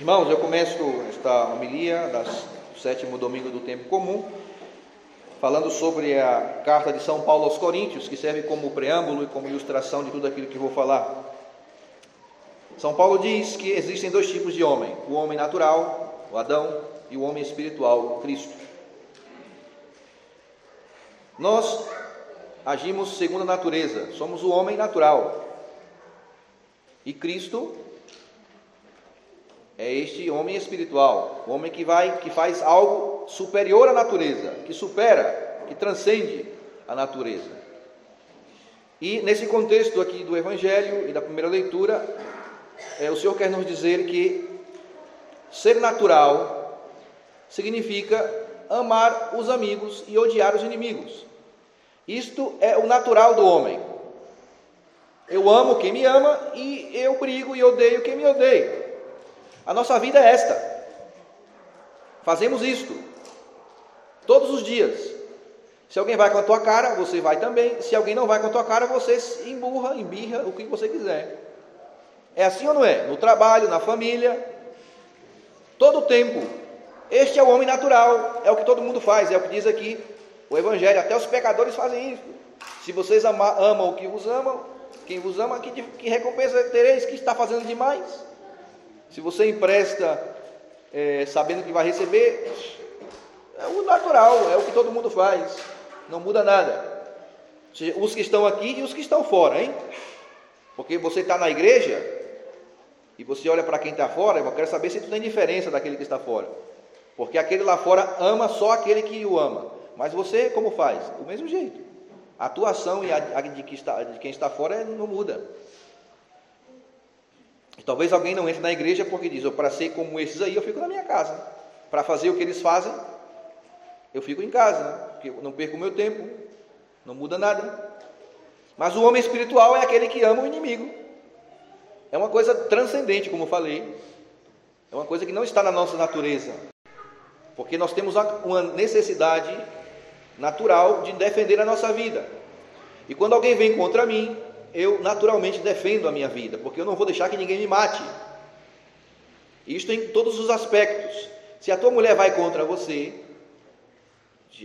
Irmãos, eu começo esta homilia do sétimo domingo do tempo comum, falando sobre a carta de São Paulo aos Coríntios, que serve como preâmbulo e como ilustração de tudo aquilo que vou falar. São Paulo diz que existem dois tipos de homem: o homem natural, o Adão, e o homem espiritual, o Cristo. Nós agimos segundo a natureza, somos o homem natural. E Cristo é este homem espiritual, o homem que vai, que faz algo superior à natureza, que supera, que transcende a natureza. E nesse contexto aqui do Evangelho e da primeira leitura, é, o Senhor quer nos dizer que ser natural significa amar os amigos e odiar os inimigos. Isto é o natural do homem. Eu amo quem me ama e eu brigo e odeio quem me odeia. A nossa vida é esta. Fazemos isto todos os dias. Se alguém vai com a tua cara, você vai também. Se alguém não vai com a tua cara, você emburra, embirra, o que você quiser. É assim ou não é? No trabalho, na família, todo o tempo. Este é o homem natural, é o que todo mundo faz, é o que diz aqui o Evangelho. Até os pecadores fazem isso. Se vocês amam o que vos amam, quem vos ama, que, que recompensa tereis que está fazendo demais? Se você empresta é, sabendo que vai receber, é o natural, é o que todo mundo faz, não muda nada. Os que estão aqui e os que estão fora, hein? Porque você está na igreja e você olha para quem está fora, eu quero saber se tu tem diferença daquele que está fora. Porque aquele lá fora ama só aquele que o ama. Mas você como faz? Do mesmo jeito. A atuação e a, de, quem está fora não muda. Talvez alguém não entre na igreja porque diz: oh, para ser como esses aí, eu fico na minha casa. Para fazer o que eles fazem, eu fico em casa, né? porque eu não perco meu tempo, não muda nada. Mas o homem espiritual é aquele que ama o inimigo. É uma coisa transcendente, como falei. É uma coisa que não está na nossa natureza. Porque nós temos uma necessidade natural de defender a nossa vida. E quando alguém vem contra mim, eu naturalmente defendo a minha vida, porque eu não vou deixar que ninguém me mate. Isto em todos os aspectos. Se a tua mulher vai contra você,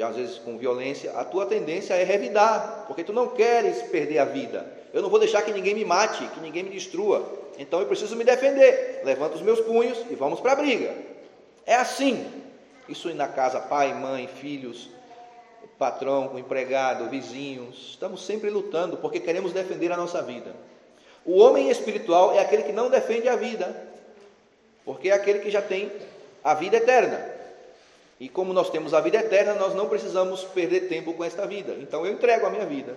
às vezes com violência, a tua tendência é revidar, porque tu não queres perder a vida. Eu não vou deixar que ninguém me mate, que ninguém me destrua. Então eu preciso me defender. Levanto os meus punhos e vamos para a briga. É assim. Isso na casa, pai, mãe, filhos, patrão, empregado, vizinhos, estamos sempre lutando porque queremos defender a nossa vida. O homem espiritual é aquele que não defende a vida, porque é aquele que já tem a vida eterna. E como nós temos a vida eterna, nós não precisamos perder tempo com esta vida. Então eu entrego a minha vida.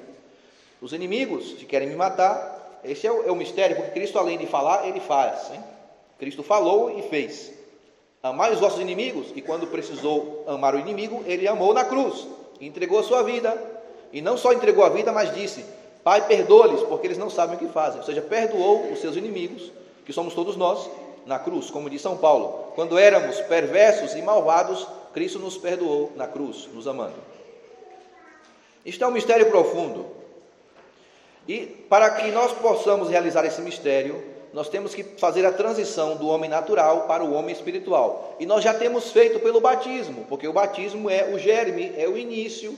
Os inimigos, se querem me matar, esse é o, é o mistério, porque Cristo, além de falar, ele faz. Hein? Cristo falou e fez. Amai os vossos inimigos, e quando precisou amar o inimigo, ele amou na cruz entregou a sua vida. E não só entregou a vida, mas disse: Pai, perdoa-lhes, porque eles não sabem o que fazem. Ou seja, perdoou os seus inimigos, que somos todos nós, na cruz, como diz São Paulo. Quando éramos perversos e malvados, Cristo nos perdoou na cruz, nos amando. Isto é um mistério profundo. E para que nós possamos realizar esse mistério, nós temos que fazer a transição do homem natural para o homem espiritual. E nós já temos feito pelo batismo, porque o batismo é o germe, é o início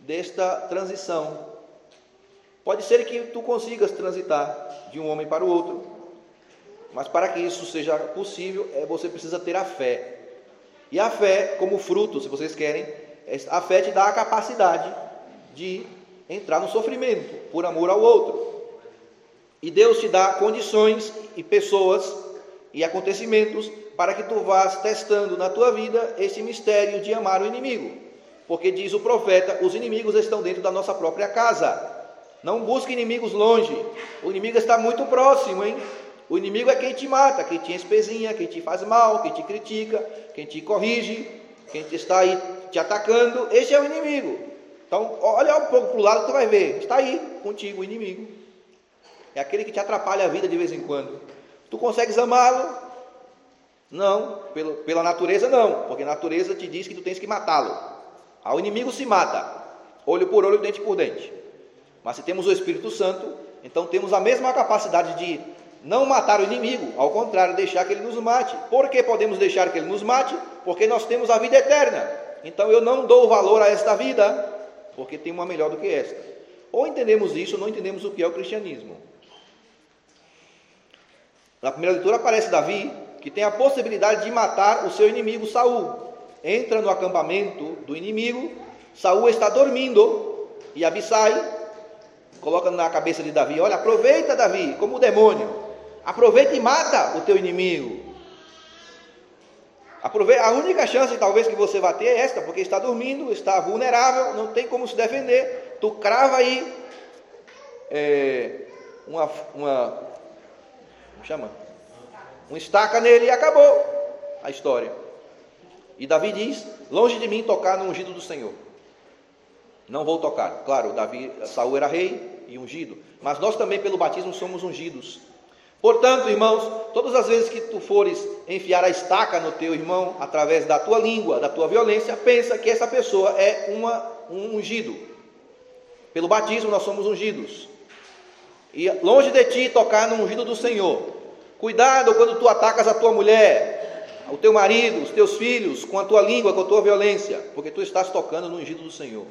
desta transição. Pode ser que tu consigas transitar de um homem para o outro, mas para que isso seja possível, é, você precisa ter a fé. E a fé, como fruto, se vocês querem, a fé te dá a capacidade de entrar no sofrimento por amor ao outro. E Deus te dá condições e pessoas e acontecimentos para que tu vás testando na tua vida esse mistério de amar o inimigo. Porque diz o profeta: os inimigos estão dentro da nossa própria casa. Não busque inimigos longe. O inimigo está muito próximo, hein? O inimigo é quem te mata, quem te espezinha, quem te faz mal, quem te critica, quem te corrige, quem te está aí te atacando. Esse é o inimigo. Então, olha um pouco para o lado, tu vai ver. Está aí contigo o inimigo. É aquele que te atrapalha a vida de vez em quando. Tu consegues amá-lo? Não, pela, pela natureza não, porque a natureza te diz que tu tens que matá-lo. Ao inimigo se mata, olho por olho, dente por dente. Mas se temos o Espírito Santo, então temos a mesma capacidade de Não matar o inimigo, ao contrário, deixar que ele nos mate. Por que podemos deixar que ele nos mate? Porque nós temos a vida eterna. Então eu não dou valor a esta vida, porque tem uma melhor do que esta. Ou entendemos isso, ou não entendemos o que é o cristianismo. Na primeira leitura aparece Davi, que tem a possibilidade de matar o seu inimigo Saul. Entra no acampamento do inimigo, Saul está dormindo e Abissai coloca na cabeça de Davi: Olha, aproveita, Davi, como o demônio, aproveita e mata o teu inimigo. Aproveita, a única chance talvez que você vai ter é esta, porque está dormindo, está vulnerável, não tem como se defender. Tu crava aí é, uma, uma chama, um estaca nele e acabou a história. E Davi diz: Longe de mim tocar no ungido do Senhor. Não vou tocar. Claro, Davi, Saul era rei e ungido, mas nós também pelo batismo somos ungidos. Portanto, irmãos, todas as vezes que tu fores enfiar a estaca no teu irmão através da tua língua, da tua violência, pensa que essa pessoa é uma, um ungido. Pelo batismo nós somos ungidos. E longe de ti tocar no ungido do Senhor. Cuidado quando tu atacas a tua mulher, o teu marido, os teus filhos, com a tua língua, com a tua violência, porque tu estás tocando no ungido do Senhor.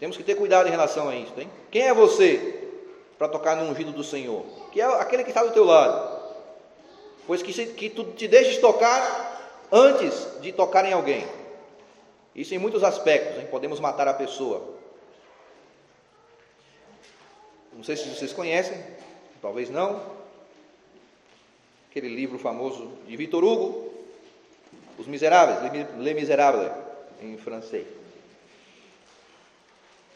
Temos que ter cuidado em relação a isso, hein? Quem é você para tocar no ungido do Senhor? Que é aquele que está do teu lado. Pois que, se, que tu te deixes tocar antes de tocar em alguém. Isso em muitos aspectos, hein? podemos matar a pessoa. Não sei se vocês conhecem, talvez não. Aquele livro famoso de Victor Hugo, Os Miseráveis, Les Miserables, em francês.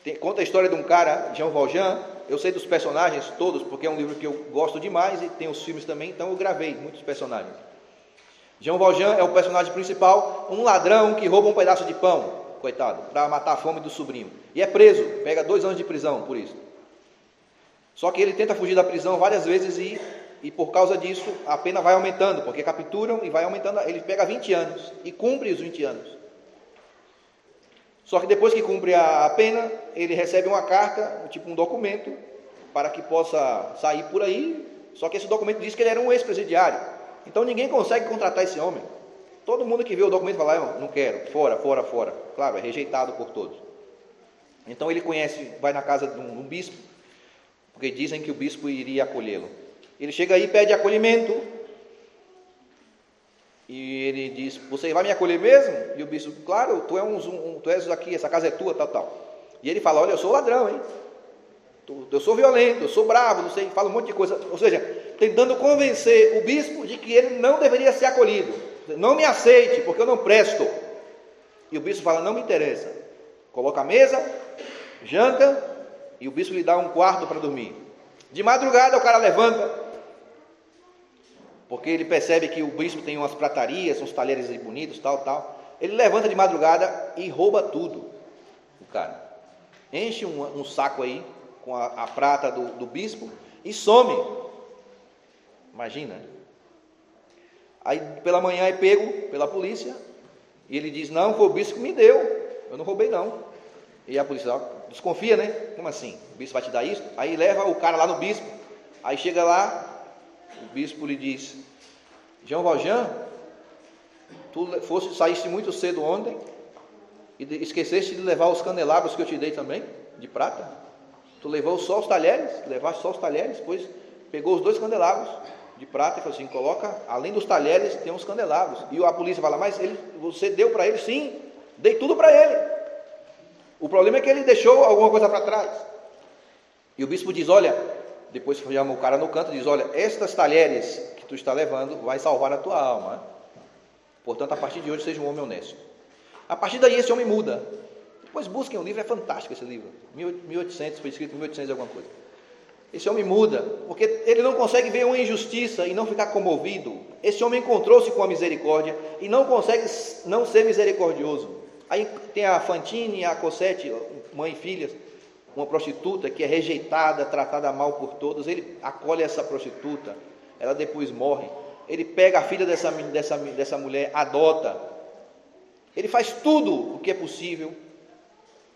Tem, conta a história de um cara, Jean Valjean. Eu sei dos personagens todos, porque é um livro que eu gosto demais e tem os filmes também, então eu gravei muitos personagens. Jean Valjean é o personagem principal, um ladrão que rouba um pedaço de pão, coitado, para matar a fome do sobrinho. E é preso, pega dois anos de prisão por isso. Só que ele tenta fugir da prisão várias vezes e, e por causa disso a pena vai aumentando, porque capturam e vai aumentando. Ele pega 20 anos e cumpre os 20 anos. Só que depois que cumpre a pena, ele recebe uma carta, tipo um documento, para que possa sair por aí. Só que esse documento diz que ele era um ex-presidiário. Então ninguém consegue contratar esse homem. Todo mundo que vê o documento fala, ah, não quero, fora, fora, fora. Claro, é rejeitado por todos. Então ele conhece, vai na casa de um, um bispo, porque dizem que o bispo iria acolhê-lo. Ele chega aí e pede acolhimento, e ele diz: Você vai me acolher mesmo? E o bispo, claro, tu, é um, um, tu és aqui, essa casa é tua, tal, tal. E ele fala: Olha, eu sou ladrão, hein? Eu sou violento, eu sou bravo, não sei, fala um monte de coisa. Ou seja, tentando convencer o bispo de que ele não deveria ser acolhido. Não me aceite, porque eu não presto. E o bispo fala: Não me interessa. Coloca a mesa, janta, e o bispo lhe dá um quarto para dormir. De madrugada o cara levanta, porque ele percebe que o bispo tem umas pratarias, uns talheres bonitos, tal, tal. Ele levanta de madrugada e rouba tudo, o cara. Enche um, um saco aí com a, a prata do, do, bispo e some. Imagina. Aí pela manhã é pego pela polícia e ele diz: Não, foi o bispo que me deu, eu não roubei não. E a polícia desconfia, né? Como assim? O bispo vai te dar isso? Aí leva o cara lá no bispo. Aí chega lá, o bispo lhe diz: João Valjean, tu fosse, saíste muito cedo ontem e esqueceste de levar os candelabros que eu te dei também, de prata. Tu levou só os talheres, levaste só os talheres, depois pegou os dois candelabros de prata e falou assim: coloca, além dos talheres, tem uns candelabros. E a polícia fala: Mas ele, você deu para ele? Sim, dei tudo para ele. O problema é que ele deixou alguma coisa para trás. E o bispo diz: Olha, depois chama o cara no canto e diz: Olha, estas talheres que tu está levando vai salvar a tua alma. Portanto, a partir de hoje, seja um homem honesto. A partir daí, esse homem muda. Depois busquem o livro, é fantástico esse livro. 1800, foi escrito em 1800 alguma coisa. Esse homem muda, porque ele não consegue ver uma injustiça e não ficar comovido. Esse homem encontrou-se com a misericórdia e não consegue não ser misericordioso. Aí tem a Fantine, a Cosette, mãe e filhas, uma prostituta que é rejeitada, tratada mal por todos, ele acolhe essa prostituta, ela depois morre. Ele pega a filha dessa, dessa, dessa mulher, adota. Ele faz tudo o que é possível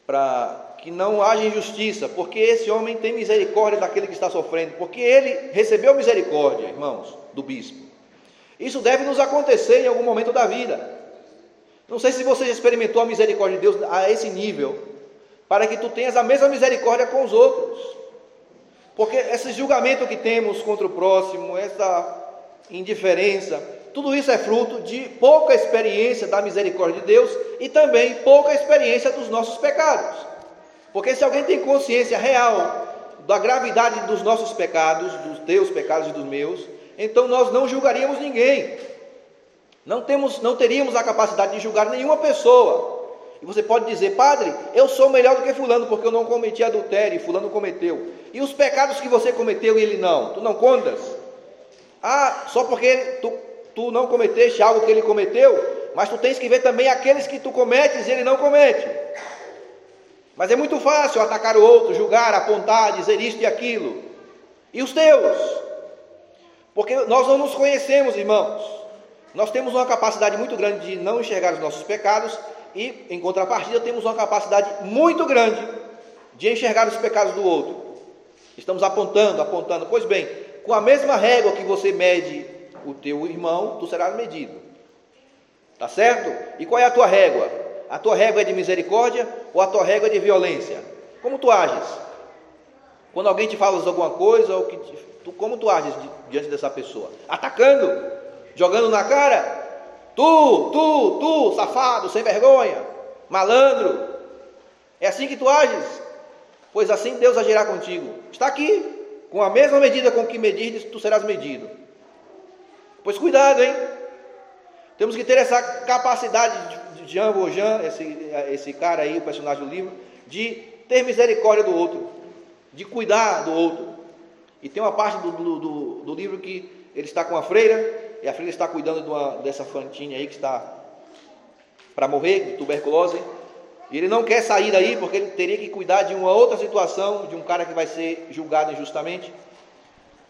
para que não haja injustiça, porque esse homem tem misericórdia daquele que está sofrendo, porque ele recebeu misericórdia, irmãos, do bispo. Isso deve nos acontecer em algum momento da vida. Não sei se você já experimentou a misericórdia de Deus a esse nível, para que tu tenhas a mesma misericórdia com os outros. Porque esse julgamento que temos contra o próximo, essa indiferença, tudo isso é fruto de pouca experiência da misericórdia de Deus e também pouca experiência dos nossos pecados. Porque se alguém tem consciência real da gravidade dos nossos pecados, dos teus pecados e dos meus, então nós não julgaríamos ninguém. Não, temos, não teríamos a capacidade de julgar nenhuma pessoa. E você pode dizer, padre, eu sou melhor do que fulano, porque eu não cometi adultério e fulano cometeu. E os pecados que você cometeu e ele não, tu não contas? Ah, só porque tu, tu não cometeste algo que ele cometeu, mas tu tens que ver também aqueles que tu cometes e ele não comete. Mas é muito fácil atacar o outro, julgar, apontar, dizer isto e aquilo. E os teus? Porque nós não nos conhecemos, irmãos. Nós temos uma capacidade muito grande de não enxergar os nossos pecados e, em contrapartida, temos uma capacidade muito grande de enxergar os pecados do outro. Estamos apontando, apontando. Pois bem, com a mesma régua que você mede o teu irmão, tu serás medido. Tá certo? E qual é a tua régua? A tua régua é de misericórdia ou a tua régua é de violência? Como tu ages? Quando alguém te fala alguma coisa, ou que te, tu, como tu ages diante dessa pessoa? Atacando? Jogando na cara? Tu, tu, tu, safado, sem vergonha, malandro. É assim que tu ages? Pois assim Deus agirá contigo. Está aqui. Com a mesma medida com que medirdes, tu serás medido. Pois cuidado, hein? Temos que ter essa capacidade Jean Valjean, esse, esse cara aí, o personagem do livro, de ter misericórdia do outro, de cuidar do outro. E tem uma parte do, do, do livro que ele está com a freira, e a freira está cuidando de uma, dessa fantinha aí que está para morrer, de tuberculose, e ele não quer sair daí porque ele teria que cuidar de uma outra situação, de um cara que vai ser julgado injustamente.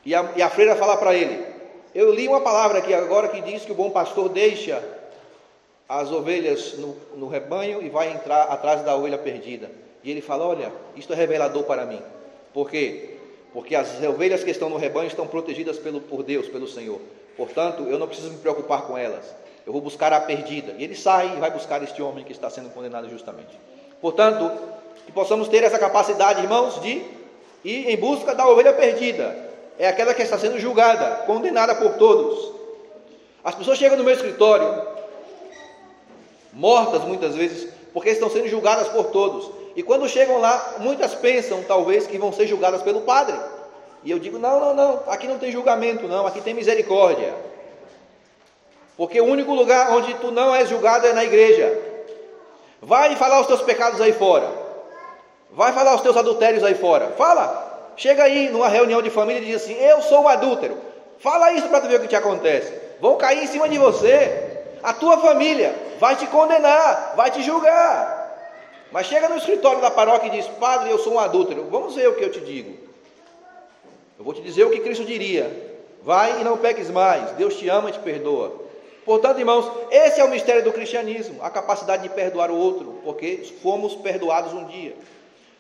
E a, e a freira fala para ele: Eu li uma palavra aqui agora que diz que o bom pastor deixa as ovelhas no, no rebanho e vai entrar atrás da ovelha perdida. E ele fala: Olha, isto é revelador para mim. Por quê? Porque as ovelhas que estão no rebanho estão protegidas pelo, por Deus, pelo Senhor. Portanto, eu não preciso me preocupar com elas. Eu vou buscar a perdida. E ele sai e vai buscar este homem que está sendo condenado justamente. Portanto, que possamos ter essa capacidade, irmãos, de ir em busca da ovelha perdida. É aquela que está sendo julgada, condenada por todos. As pessoas chegam no meu escritório mortas muitas vezes, porque estão sendo julgadas por todos. E quando chegam lá, muitas pensam talvez que vão ser julgadas pelo padre. E eu digo: não, não, não, aqui não tem julgamento, não, aqui tem misericórdia. Porque o único lugar onde tu não és julgado é na igreja. Vai falar os teus pecados aí fora. Vai falar os teus adultérios aí fora. Fala. Chega aí numa reunião de família e diz assim: Eu sou um adúltero. Fala isso para tu ver o que te acontece. Vão cair em cima de você. A tua família vai te condenar, vai te julgar. Mas chega no escritório da paróquia e diz: Padre, eu sou um adúltero. Vamos ver o que eu te digo. Eu vou te dizer o que Cristo diria: Vai e não peques mais. Deus te ama e te perdoa. Portanto, irmãos, esse é o mistério do cristianismo, a capacidade de perdoar o outro, porque fomos perdoados um dia.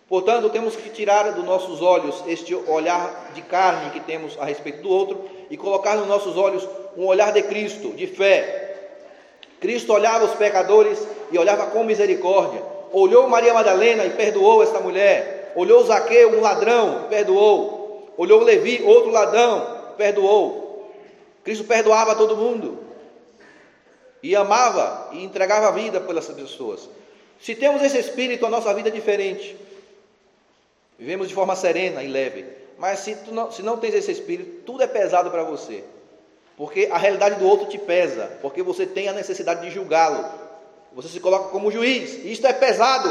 Portanto, temos que tirar dos nossos olhos este olhar de carne que temos a respeito do outro e colocar nos nossos olhos um olhar de Cristo, de fé, Cristo olhava os pecadores e olhava com misericórdia. Olhou Maria Madalena e perdoou esta mulher. Olhou Zaqueu, um ladrão, perdoou. Olhou Levi, outro ladrão, perdoou. Cristo perdoava todo mundo. E amava e entregava a vida pelas pessoas. Se temos esse espírito, a nossa vida é diferente. Vivemos de forma serena e leve. Mas se, não, se não tens esse espírito, tudo é pesado para você. Porque a realidade do outro te pesa, porque você tem a necessidade de julgá-lo. Você se coloca como juiz, e isto é pesado,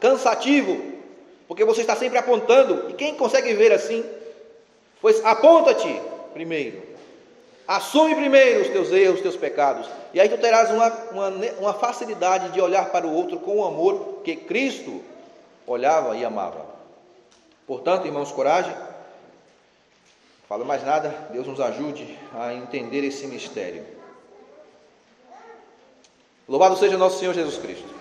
cansativo, porque você está sempre apontando. E quem consegue ver assim? Pois aponta-te primeiro. Assume primeiro os teus erros, os teus pecados. E aí tu terás uma, uma, uma facilidade de olhar para o outro com o amor que Cristo olhava e amava. Portanto, irmãos, coragem Falo mais nada, Deus nos ajude a entender esse mistério. Louvado seja nosso Senhor Jesus Cristo.